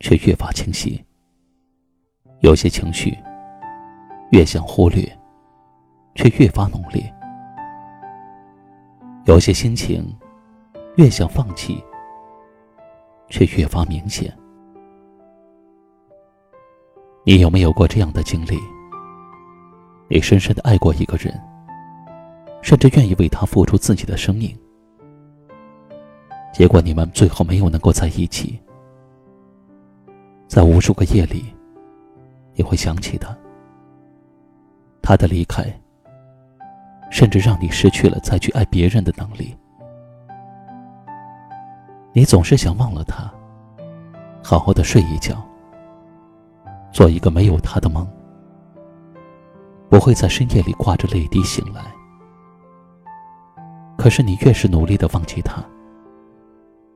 却越发清晰。有些情绪，越想忽略，却越发浓烈；有些心情，越想放弃，却越发明显。你有没有过这样的经历？你深深的爱过一个人，甚至愿意为他付出自己的生命，结果你们最后没有能够在一起。在无数个夜里，你会想起他。他的离开，甚至让你失去了再去爱别人的能力。你总是想忘了他，好好的睡一觉，做一个没有他的梦，不会在深夜里挂着泪滴醒来。可是你越是努力的忘记他，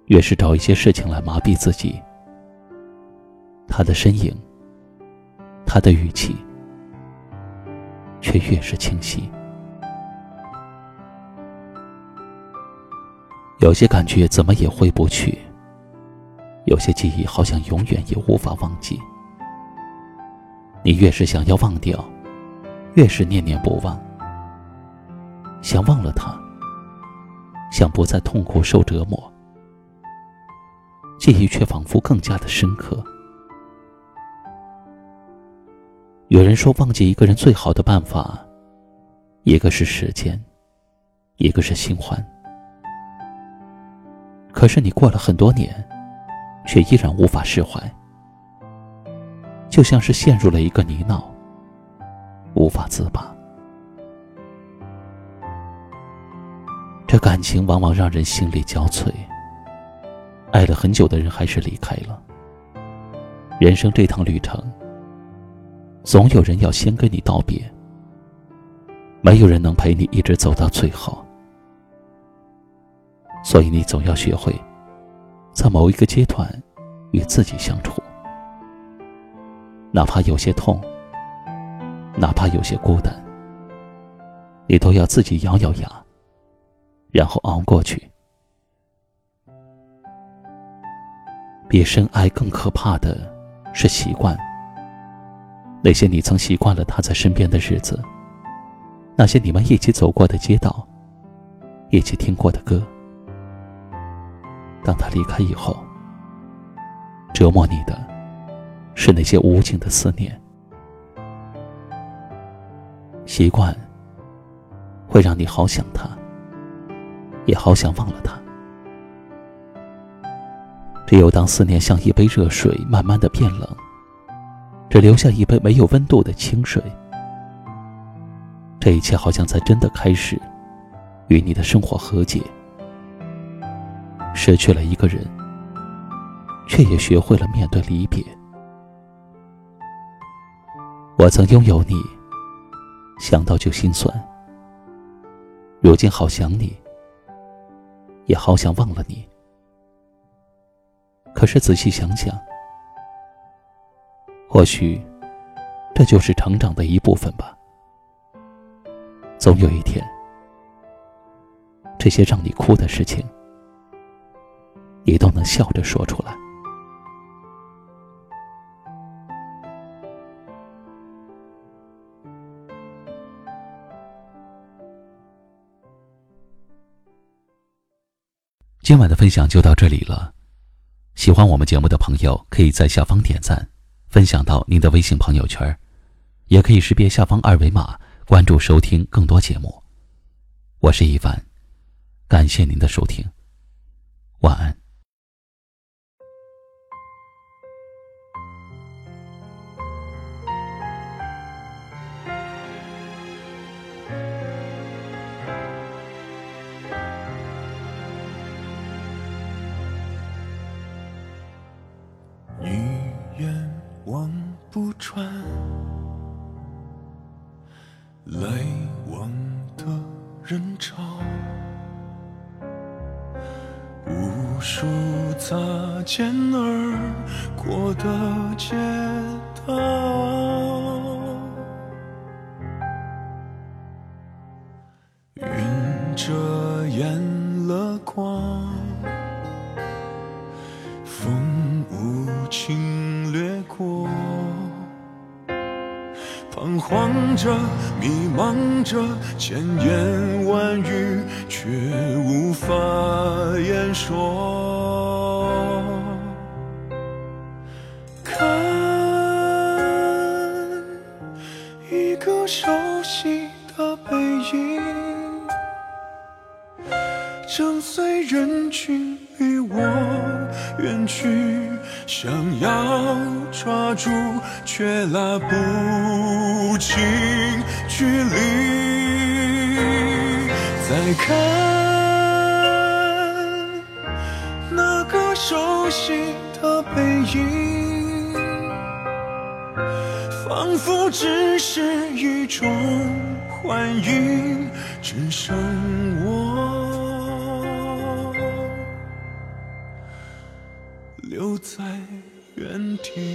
越是找一些事情来麻痹自己。他的身影，他的语气，却越是清晰。有些感觉怎么也回不去，有些记忆好像永远也无法忘记。你越是想要忘掉，越是念念不忘。想忘了他，想不再痛苦受折磨，记忆却仿佛更加的深刻。有人说，忘记一个人最好的办法，一个是时间，一个是新欢。可是你过了很多年，却依然无法释怀，就像是陷入了一个泥淖，无法自拔。这感情往往让人心力交瘁，爱了很久的人还是离开了。人生这趟旅程。总有人要先跟你道别，没有人能陪你一直走到最后，所以你总要学会，在某一个阶段与自己相处，哪怕有些痛，哪怕有些孤单，你都要自己咬咬牙，然后熬过去。比深爱更可怕的是习惯。那些你曾习惯了他在身边的日子，那些你们一起走过的街道，一起听过的歌，当他离开以后，折磨你的，是那些无尽的思念。习惯会让你好想他，也好想忘了他。只有当思念像一杯热水，慢慢的变冷。只留下一杯没有温度的清水。这一切好像才真的开始，与你的生活和解。失去了一个人，却也学会了面对离别。我曾拥有你，想到就心酸。如今好想你，也好想忘了你。可是仔细想想。或许，这就是成长的一部分吧。总有一天，这些让你哭的事情，你都能笑着说出来。今晚的分享就到这里了。喜欢我们节目的朋友，可以在下方点赞。分享到您的微信朋友圈，也可以识别下方二维码关注收听更多节目。我是一凡，感谢您的收听，晚安。不穿，来往的人潮，无数擦肩而过的街道，彷徨着，迷茫着，千言万语却无法言说。看一个熟悉的背影，正随人群里我远去。想要抓住，却拉不近距离。再看那个熟悉的背影，仿佛只是一种幻影，只剩我留在原地。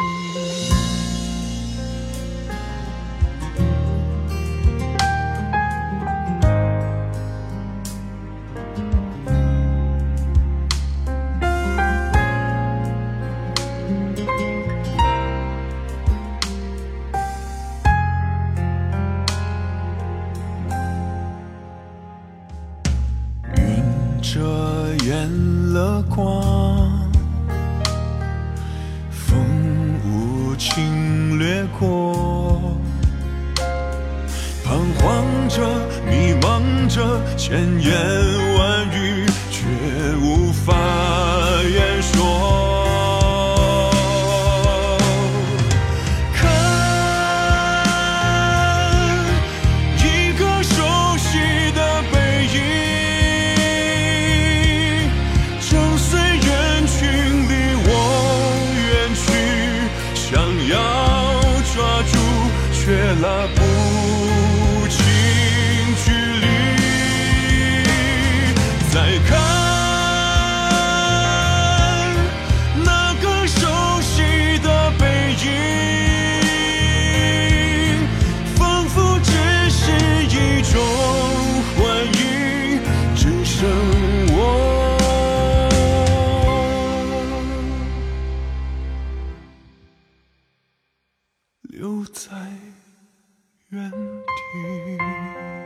云遮掩了光。着，迷茫着，千言万在。原地。